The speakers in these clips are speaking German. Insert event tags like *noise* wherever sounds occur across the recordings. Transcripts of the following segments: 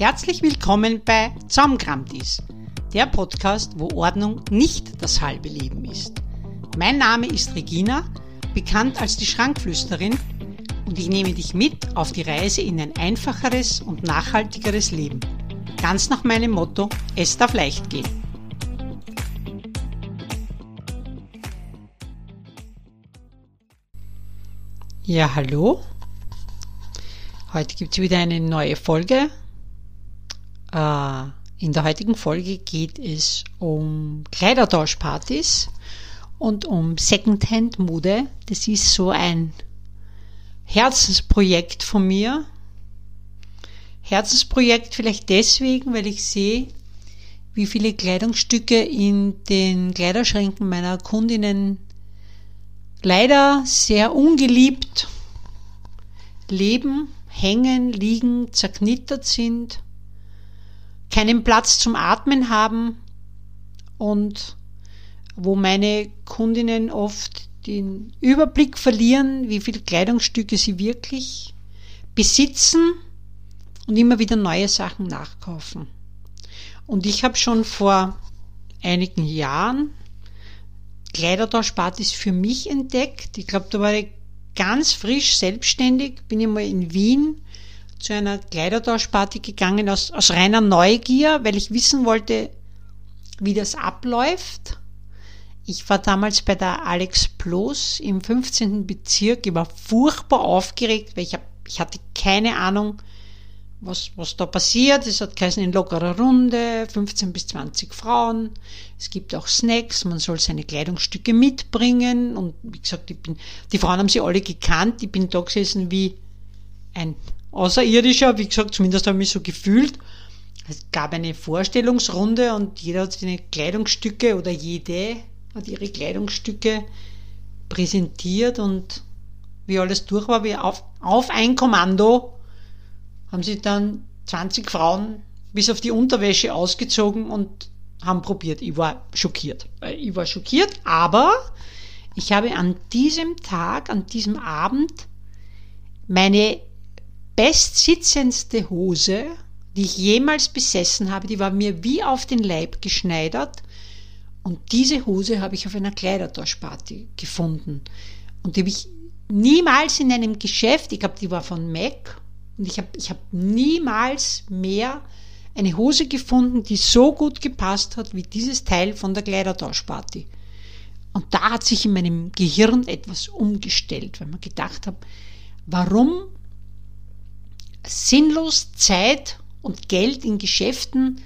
Herzlich willkommen bei Zaumkramtis, der Podcast, wo Ordnung nicht das halbe Leben ist. Mein Name ist Regina, bekannt als die Schrankflüsterin, und ich nehme dich mit auf die Reise in ein einfacheres und nachhaltigeres Leben. Ganz nach meinem Motto, es darf leicht gehen. Ja, hallo. Heute gibt es wieder eine neue Folge. Äh, in der heutigen Folge geht es um Kleidertauschpartys und um Secondhand-Mode. Das ist so ein Herzensprojekt von mir. Herzensprojekt vielleicht deswegen, weil ich sehe, wie viele Kleidungsstücke in den Kleiderschränken meiner Kundinnen leider sehr ungeliebt leben, hängen, liegen, zerknittert sind, keinen Platz zum Atmen haben und wo meine Kundinnen oft den Überblick verlieren, wie viele Kleidungsstücke sie wirklich besitzen und immer wieder neue Sachen nachkaufen. Und ich habe schon vor einigen Jahren Kleidertauschpartys für mich entdeckt. Ich glaube, da war ich ganz frisch selbstständig, bin ich mal in Wien zu einer Kleidertauschparty gegangen aus, aus reiner Neugier, weil ich wissen wollte, wie das abläuft. Ich war damals bei der Alex Plus im 15. Bezirk. Ich war furchtbar aufgeregt, weil ich, hab, ich hatte keine Ahnung, was, was da passiert. Es hat geheißen in lockerer Runde, 15 bis 20 Frauen. Es gibt auch Snacks, man soll seine Kleidungsstücke mitbringen. Und wie gesagt, ich bin, die Frauen haben sie alle gekannt. Ich bin da gesessen wie ein Außerirdischer, wie gesagt, zumindest habe ich mich so gefühlt. Es gab eine Vorstellungsrunde und jeder hat seine Kleidungsstücke oder jede hat ihre Kleidungsstücke präsentiert und wie alles durch war, wie auf, auf ein Kommando haben sie dann 20 Frauen bis auf die Unterwäsche ausgezogen und haben probiert. Ich war schockiert. Äh, ich war schockiert, aber ich habe an diesem Tag, an diesem Abend meine bestsitzendste Hose, die ich jemals besessen habe, die war mir wie auf den Leib geschneidert und diese Hose habe ich auf einer Kleidertauschparty gefunden. Und die habe ich niemals in einem Geschäft, ich glaube, die war von MAC, und ich habe ich hab niemals mehr eine Hose gefunden, die so gut gepasst hat wie dieses Teil von der Kleidertauschparty. Und da hat sich in meinem Gehirn etwas umgestellt, weil man gedacht habe, warum sinnlos Zeit und Geld in Geschäften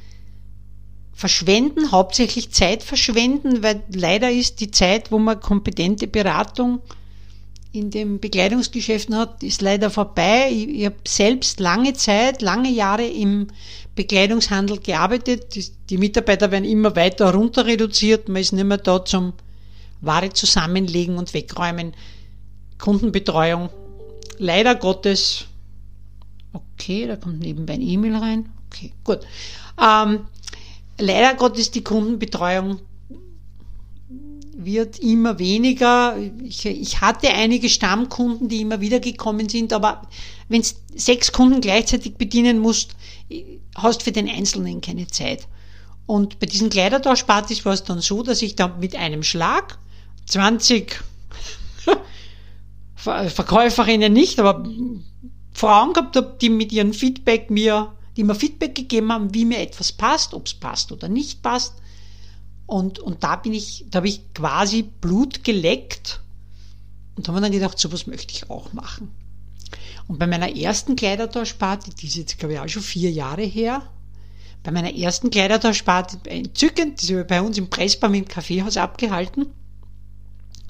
verschwenden, hauptsächlich Zeit verschwenden, weil leider ist die Zeit, wo man kompetente Beratung in den Bekleidungsgeschäften hat, ist leider vorbei. Ich, ich habe selbst lange Zeit, lange Jahre im Bekleidungshandel gearbeitet. Die, die, Mitarbeiter werden immer weiter runter reduziert. Man ist nicht mehr da zum Ware zusammenlegen und wegräumen. Kundenbetreuung. Leider Gottes. Okay, da kommt nebenbei ein E-Mail rein. Okay, gut. Ähm, Leider Gottes die Kundenbetreuung wird immer weniger. Ich, ich, hatte einige Stammkunden, die immer wieder gekommen sind, aber wenn du sechs Kunden gleichzeitig bedienen musst, hast für den Einzelnen keine Zeit. Und bei diesen Kleidertauschpartys war es dann so, dass ich da mit einem Schlag 20 *laughs* Verkäuferinnen nicht, aber Frauen gehabt habe, die mit ihrem Feedback mir die mir Feedback gegeben haben, wie mir etwas passt, ob es passt oder nicht passt. Und, und da bin ich, da habe ich quasi Blut geleckt und habe mir dann gedacht, sowas möchte ich auch machen. Und bei meiner ersten Kleidertauschparty, die ist jetzt glaube ich auch schon vier Jahre her, bei meiner ersten Kleidertauschparty, entzückend, die ist bei uns im Pressbaum im Kaffeehaus abgehalten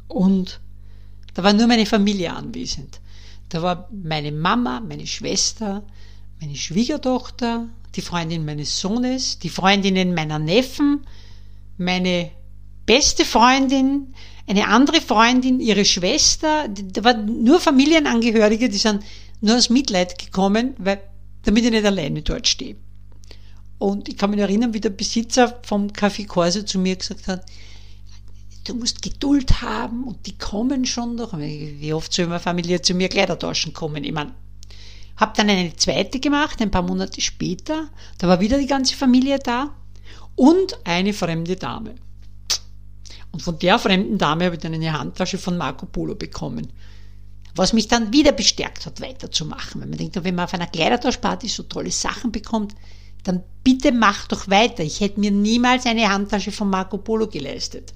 und da war nur meine Familie anwesend. Da war meine Mama, meine Schwester, meine Schwiegertochter, die Freundin meines Sohnes, die Freundinnen meiner Neffen, meine beste Freundin, eine andere Freundin, ihre Schwester, da waren nur Familienangehörige, die sind nur aus Mitleid gekommen, weil, damit ich nicht alleine dort stehe. Und ich kann mich erinnern, wie der Besitzer vom Café Corso zu mir gesagt hat, du musst Geduld haben und die kommen schon noch. Wie oft soll meine Familie zu mir Kleider tauschen kommen? Ich meine, Habe dann eine zweite gemacht, ein paar Monate später. Da war wieder die ganze Familie da und eine fremde Dame. Und von der fremden Dame habe ich dann eine Handtasche von Marco Polo bekommen. Was mich dann wieder bestärkt hat, weiterzumachen. Weil man denkt, wenn man auf einer Kleidertauschparty so tolle Sachen bekommt, dann bitte mach doch weiter. Ich hätte mir niemals eine Handtasche von Marco Polo geleistet.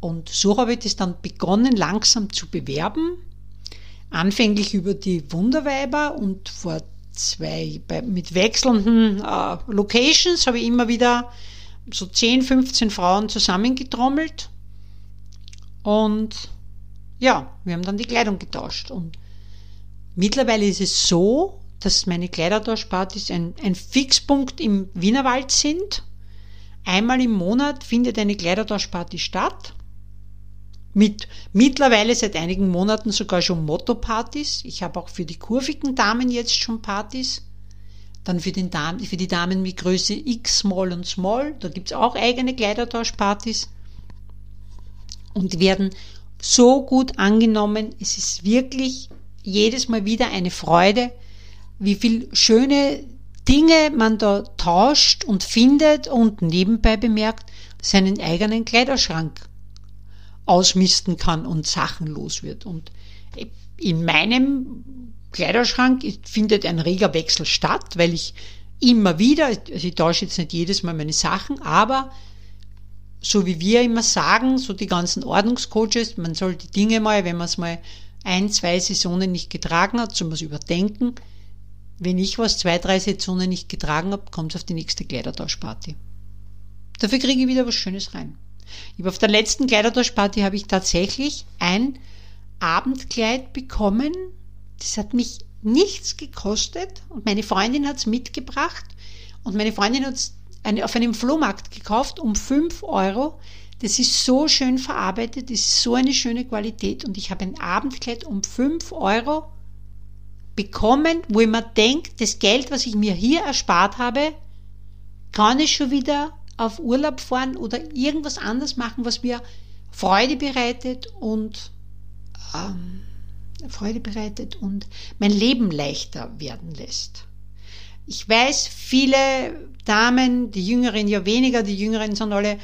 Und so habe ich das dann begonnen, langsam zu bewerben. Anfänglich über die Wunderweiber und vor zwei, bei, mit wechselnden äh, Locations habe ich immer wieder so 10, 15 Frauen zusammengetrommelt. Und ja, wir haben dann die Kleidung getauscht. Und mittlerweile ist es so, dass meine Kleidertauschpartys ein, ein Fixpunkt im Wienerwald sind. Einmal im Monat findet eine Kleidertauschparty statt mit mittlerweile seit einigen Monaten sogar schon Motto-Partys. Ich habe auch für die kurvigen Damen jetzt schon Partys. Dann für, den Damen, für die Damen mit Größe X, Small und Small. Da gibt es auch eigene Kleidertauschpartys. Und werden so gut angenommen. Es ist wirklich jedes Mal wieder eine Freude, wie viel schöne Dinge man da tauscht und findet und nebenbei bemerkt seinen eigenen Kleiderschrank ausmisten kann und Sachen los wird. Und in meinem Kleiderschrank findet ein reger Wechsel statt, weil ich immer wieder, also ich tausche jetzt nicht jedes Mal meine Sachen, aber so wie wir immer sagen, so die ganzen Ordnungscoaches, man soll die Dinge mal, wenn man es mal ein, zwei Saisonen nicht getragen hat, soll man es überdenken. Wenn ich was zwei, drei Saisonen nicht getragen habe, kommt es auf die nächste Kleidertauschparty. Dafür kriege ich wieder was Schönes rein. Habe auf der letzten Kleidertauschparty habe ich tatsächlich ein Abendkleid bekommen. Das hat mich nichts gekostet und meine Freundin hat es mitgebracht und meine Freundin hat es auf einem Flohmarkt gekauft um 5 Euro. Das ist so schön verarbeitet, das ist so eine schöne Qualität und ich habe ein Abendkleid um 5 Euro bekommen, wo ich mir denke, das Geld, was ich mir hier erspart habe, kann ich schon wieder auf Urlaub fahren oder irgendwas anderes machen, was mir Freude bereitet und ähm, Freude bereitet und mein Leben leichter werden lässt. Ich weiß, viele Damen, die Jüngeren ja weniger, die Jüngeren sind alle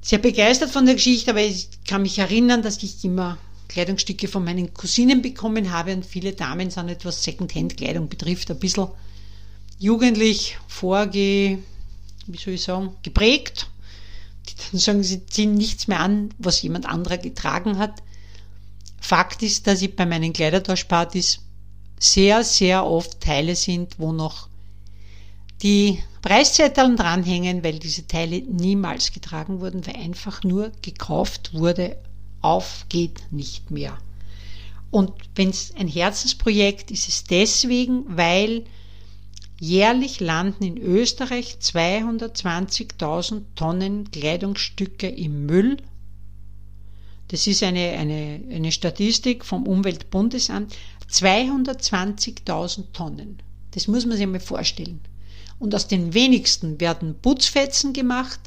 sehr begeistert von der Geschichte, aber ich kann mich erinnern, dass ich immer Kleidungsstücke von meinen Cousinen bekommen habe und viele Damen sind etwas Secondhand-Kleidung betrifft, ein bisschen jugendlich vorge wie soll ich sagen, geprägt. Die dann sagen, sie ziehen nichts mehr an, was jemand anderer getragen hat. Fakt ist, dass ich bei meinen Kleidertauschpartys sehr, sehr oft Teile sind, wo noch die Preiszetteln dranhängen, weil diese Teile niemals getragen wurden, weil einfach nur gekauft wurde, auf geht nicht mehr. Und wenn es ein Herzensprojekt ist, ist es deswegen, weil Jährlich landen in Österreich 220.000 Tonnen Kleidungsstücke im Müll. Das ist eine, eine, eine Statistik vom Umweltbundesamt. 220.000 Tonnen. Das muss man sich mal vorstellen. Und aus den wenigsten werden Putzfetzen gemacht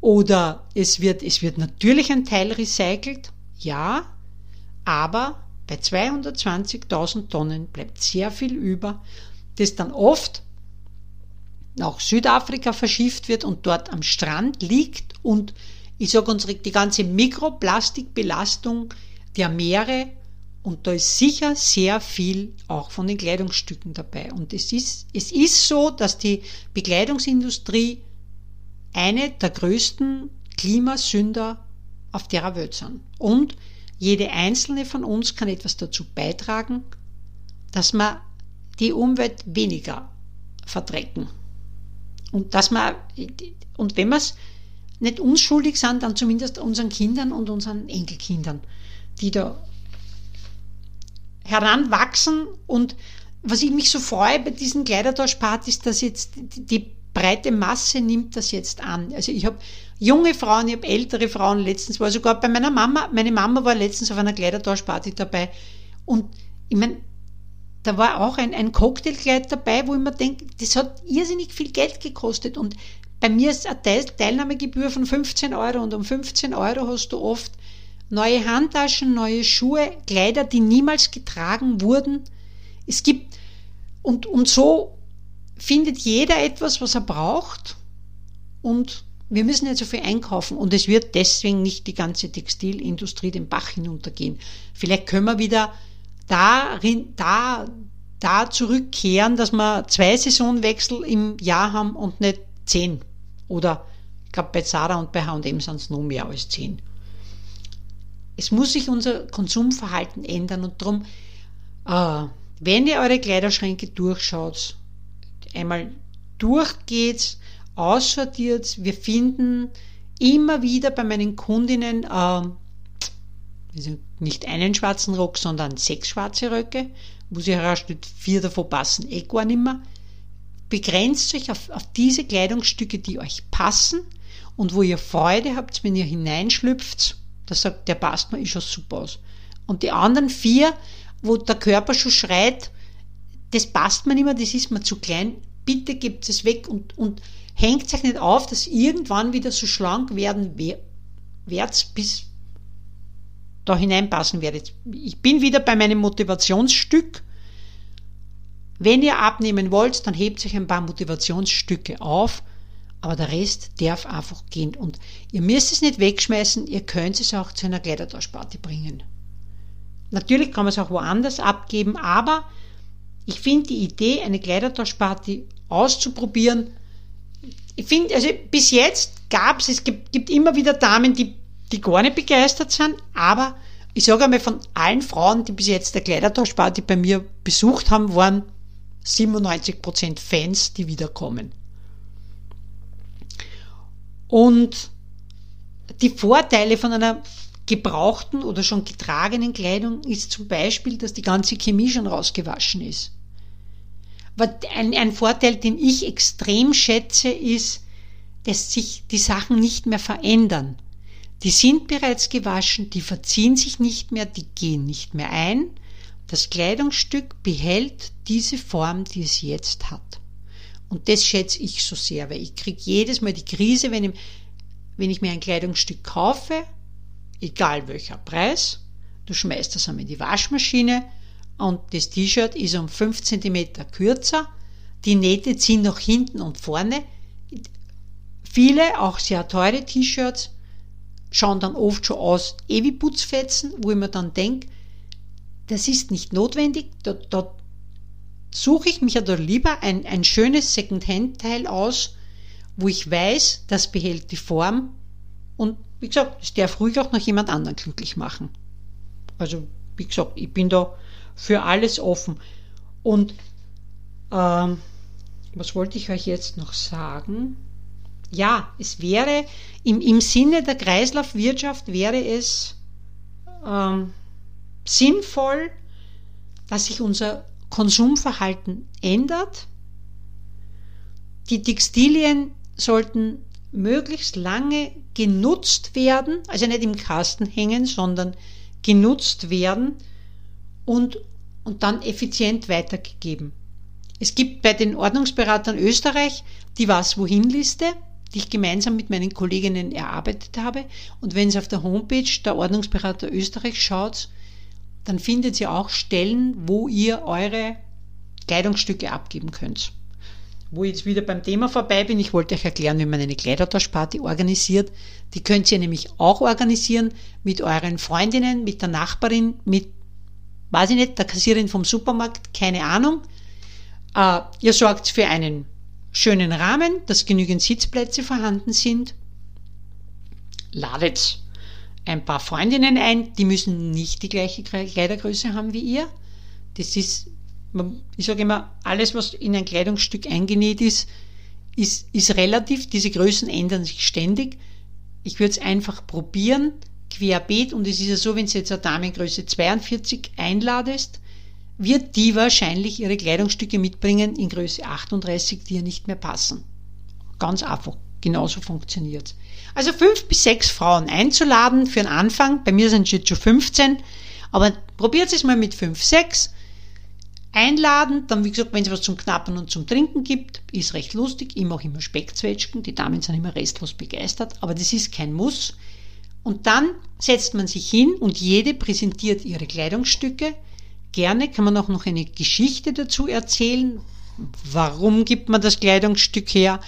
oder es wird, es wird natürlich ein Teil recycelt, ja, aber bei 220.000 Tonnen bleibt sehr viel über das dann oft nach Südafrika verschifft wird und dort am Strand liegt und ich sage unsere die ganze Mikroplastikbelastung der Meere und da ist sicher sehr viel auch von den Kleidungsstücken dabei. Und es ist, es ist so, dass die Bekleidungsindustrie eine der größten Klimasünder auf der Welt sind. Und jede einzelne von uns kann etwas dazu beitragen, dass man die Umwelt weniger verdrecken. Und dass man, und wenn wir es nicht unschuldig sind, dann zumindest unseren Kindern und unseren Enkelkindern, die da heranwachsen und was ich mich so freue bei diesen Kleidertauschpartys, dass jetzt die breite Masse nimmt das jetzt an. Also ich habe junge Frauen, ich habe ältere Frauen, letztens war sogar bei meiner Mama, meine Mama war letztens auf einer Kleidertauschparty dabei und ich meine, da war auch ein, ein Cocktailkleid dabei, wo ich mir denke, das hat irrsinnig viel Geld gekostet und bei mir ist eine Teilnahmegebühr von 15 Euro und um 15 Euro hast du oft neue Handtaschen, neue Schuhe, Kleider, die niemals getragen wurden. Es gibt, und, und so findet jeder etwas, was er braucht und wir müssen nicht so viel einkaufen und es wird deswegen nicht die ganze Textilindustrie den Bach hinuntergehen. Vielleicht können wir wieder darin, da, da zurückkehren, dass wir zwei Saisonwechsel im Jahr haben und nicht zehn. Oder ich glaube bei Zara und bei H&M sind es noch mehr als zehn. Es muss sich unser Konsumverhalten ändern und darum, äh, wenn ihr eure Kleiderschränke durchschaut, einmal durchgeht, aussortiert, wir finden immer wieder bei meinen Kundinnen äh, nicht einen schwarzen Rock, sondern sechs schwarze Röcke, wo sie herausstellt, vier davon passen eh gar nicht mehr. Begrenzt euch auf, auf diese Kleidungsstücke, die euch passen und wo ihr Freude habt, wenn ihr hineinschlüpft, da sagt, der passt mir, ist schon super aus. Und die anderen vier, wo der Körper schon schreit, das passt mir nicht mehr, das ist mir zu klein, bitte gebt es weg und, und hängt euch nicht auf, dass irgendwann wieder so schlank werden werdet, bis da hineinpassen werdet. Ich bin wieder bei meinem Motivationsstück. Wenn ihr abnehmen wollt, dann hebt euch ein paar Motivationsstücke auf, aber der Rest darf einfach gehen. Und ihr müsst es nicht wegschmeißen, ihr könnt es auch zu einer Kleidertauschparty bringen. Natürlich kann man es auch woanders abgeben, aber ich finde die Idee, eine Kleidertauschparty auszuprobieren, ich finde, also bis jetzt gab es, es gibt, gibt immer wieder Damen, die die gar nicht begeistert sind, aber ich sage einmal, von allen Frauen, die bis jetzt der Kleidertauschparty bei mir besucht haben, waren 97% Fans, die wiederkommen. Und die Vorteile von einer gebrauchten oder schon getragenen Kleidung ist zum Beispiel, dass die ganze Chemie schon rausgewaschen ist. Ein, ein Vorteil, den ich extrem schätze, ist, dass sich die Sachen nicht mehr verändern. Die sind bereits gewaschen, die verziehen sich nicht mehr, die gehen nicht mehr ein. Das Kleidungsstück behält diese Form, die es jetzt hat. Und das schätze ich so sehr, weil ich kriege jedes Mal die Krise, wenn ich, wenn ich mir ein Kleidungsstück kaufe, egal welcher Preis, du schmeißt das einmal in die Waschmaschine und das T-Shirt ist um 5 cm kürzer, die Nähte ziehen nach hinten und vorne. Viele, auch sehr teure T-Shirts, schauen dann oft schon aus ewig Putzfetzen, wo ich mir dann denke, das ist nicht notwendig, da, da suche ich mich ja da lieber ein, ein schönes Second-Hand-Teil aus, wo ich weiß, das behält die Form und wie gesagt, es darf ruhig auch noch jemand anderen glücklich machen. Also, wie gesagt, ich bin da für alles offen. Und ähm, was wollte ich euch jetzt noch sagen? Ja, es wäre im, im Sinne der Kreislaufwirtschaft wäre es ähm, sinnvoll, dass sich unser Konsumverhalten ändert. Die Textilien sollten möglichst lange genutzt werden, also nicht im Kasten hängen, sondern genutzt werden und, und dann effizient weitergegeben. Es gibt bei den Ordnungsberatern Österreich die Was-Wohin-Liste die ich gemeinsam mit meinen Kolleginnen erarbeitet habe. Und wenn Sie auf der Homepage der Ordnungsberater Österreich schaut, dann findet ihr auch Stellen, wo ihr eure Kleidungsstücke abgeben könnt. Wo ich jetzt wieder beim Thema vorbei bin, ich wollte euch erklären, wie man eine Kleidertauschparty organisiert. Die könnt ihr nämlich auch organisieren mit euren Freundinnen, mit der Nachbarin, mit, weiß ich nicht, der Kassierin vom Supermarkt, keine Ahnung. Äh, ihr sorgt für einen schönen Rahmen, dass genügend Sitzplätze vorhanden sind. Ladet ein paar Freundinnen ein, die müssen nicht die gleiche Kleidergröße haben wie ihr. Das ist, ich sage immer, alles, was in ein Kleidungsstück eingenäht ist, ist, ist relativ. Diese Größen ändern sich ständig. Ich würde es einfach probieren, querbeet. Und es ist ja so, wenn du jetzt eine Damengröße 42 einladest, wird die wahrscheinlich ihre Kleidungsstücke mitbringen in Größe 38, die ihr nicht mehr passen. Ganz einfach. Genauso funktioniert Also fünf bis sechs Frauen einzuladen für den Anfang. Bei mir sind es jetzt schon 15. Aber probiert es mal mit fünf, sechs. Einladen, dann wie gesagt, wenn es was zum Knappen und zum Trinken gibt, ist recht lustig. Ich mache immer Speckzwetschgen, die Damen sind immer restlos begeistert, aber das ist kein Muss. Und dann setzt man sich hin und jede präsentiert ihre Kleidungsstücke Gerne kann man auch noch eine Geschichte dazu erzählen. Warum gibt man das Kleidungsstück her?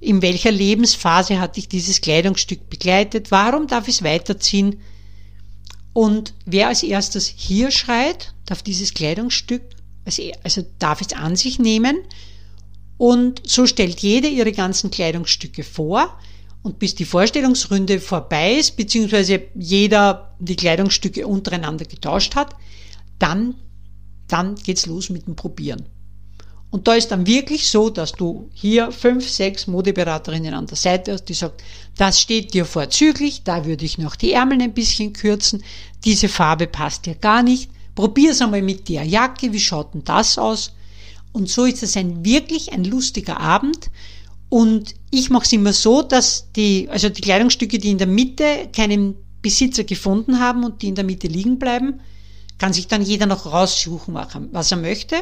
In welcher Lebensphase hat dich dieses Kleidungsstück begleitet? Warum darf es weiterziehen? Und wer als erstes hier schreit, darf dieses Kleidungsstück, also darf es an sich nehmen. Und so stellt jede ihre ganzen Kleidungsstücke vor. Und bis die Vorstellungsrunde vorbei ist, beziehungsweise jeder die Kleidungsstücke untereinander getauscht hat, dann, dann geht's los mit dem Probieren. Und da ist dann wirklich so, dass du hier fünf, sechs Modeberaterinnen an der Seite hast, die sagt, das steht dir vorzüglich, da würde ich noch die Ärmel ein bisschen kürzen, diese Farbe passt dir gar nicht, probier's einmal mit der Jacke, wie schaut denn das aus? Und so ist es ein wirklich ein lustiger Abend. Und ich mache es immer so, dass die, also die Kleidungsstücke, die in der Mitte keinen Besitzer gefunden haben und die in der Mitte liegen bleiben, kann sich dann jeder noch raussuchen, was er möchte.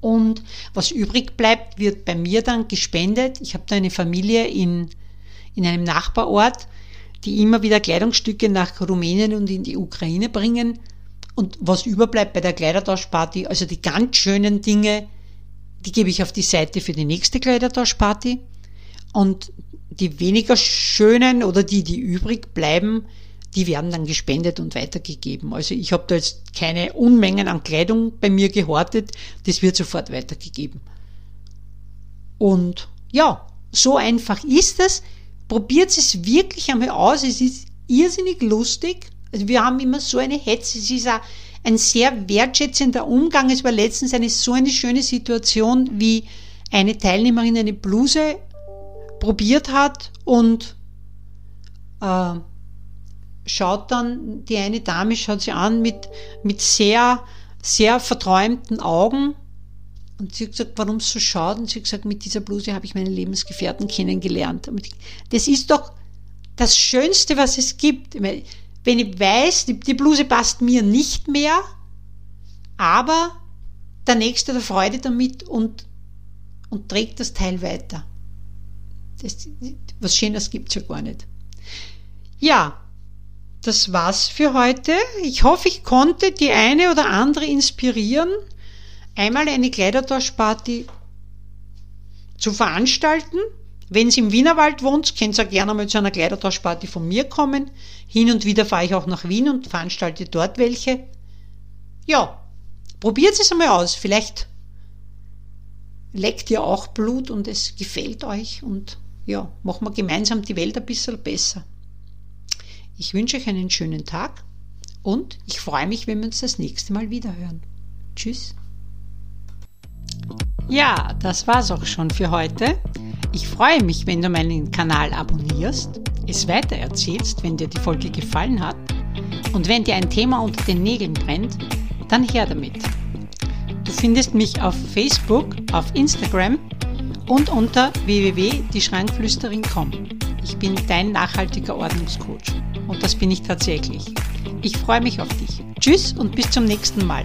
Und was übrig bleibt, wird bei mir dann gespendet. Ich habe da eine Familie in, in einem Nachbarort, die immer wieder Kleidungsstücke nach Rumänien und in die Ukraine bringen. Und was überbleibt bei der Kleidertauschparty, also die ganz schönen Dinge, die gebe ich auf die Seite für die nächste Kleidertauschparty. Und die weniger schönen oder die, die übrig bleiben, die werden dann gespendet und weitergegeben. Also ich habe da jetzt keine Unmengen an Kleidung bei mir gehortet, das wird sofort weitergegeben. Und ja, so einfach ist es. Probiert es wirklich einmal aus. Es ist irrsinnig lustig. Also wir haben immer so eine Hetze. Es ist auch ein sehr wertschätzender Umgang. Es war letztens eine so eine schöne Situation, wie eine Teilnehmerin eine Bluse probiert hat und äh, schaut dann, die eine Dame schaut sie an mit, mit sehr, sehr verträumten Augen und sie hat gesagt, warum so schaut? Und sie hat gesagt, mit dieser Bluse habe ich meinen Lebensgefährten kennengelernt. Das ist doch das Schönste, was es gibt wenn ich weiß, die, die Bluse passt mir nicht mehr, aber der Nächste hat Freude damit und, und trägt das Teil weiter. Das, was Schönes gibt es ja gar nicht. Ja, das war's für heute. Ich hoffe, ich konnte die eine oder andere inspirieren, einmal eine Kleidertauschparty zu veranstalten wenn Sie im Wienerwald wohnt, könnt ihr gerne mal zu einer Kleidertauschparty von mir kommen. Hin und wieder fahre ich auch nach Wien und veranstalte dort welche. Ja, probiert es einmal aus. Vielleicht leckt ihr auch Blut und es gefällt euch und ja, machen wir gemeinsam die Welt ein bisschen besser. Ich wünsche euch einen schönen Tag und ich freue mich, wenn wir uns das nächste Mal wieder hören. Tschüss. Ja, das war's auch schon für heute. Ich freue mich, wenn du meinen Kanal abonnierst, es weitererzählst, wenn dir die Folge gefallen hat und wenn dir ein Thema unter den Nägeln brennt, dann her damit. Du findest mich auf Facebook, auf Instagram und unter www.dieschrankflüsterin.com. Ich bin dein nachhaltiger Ordnungscoach und das bin ich tatsächlich. Ich freue mich auf dich. Tschüss und bis zum nächsten Mal.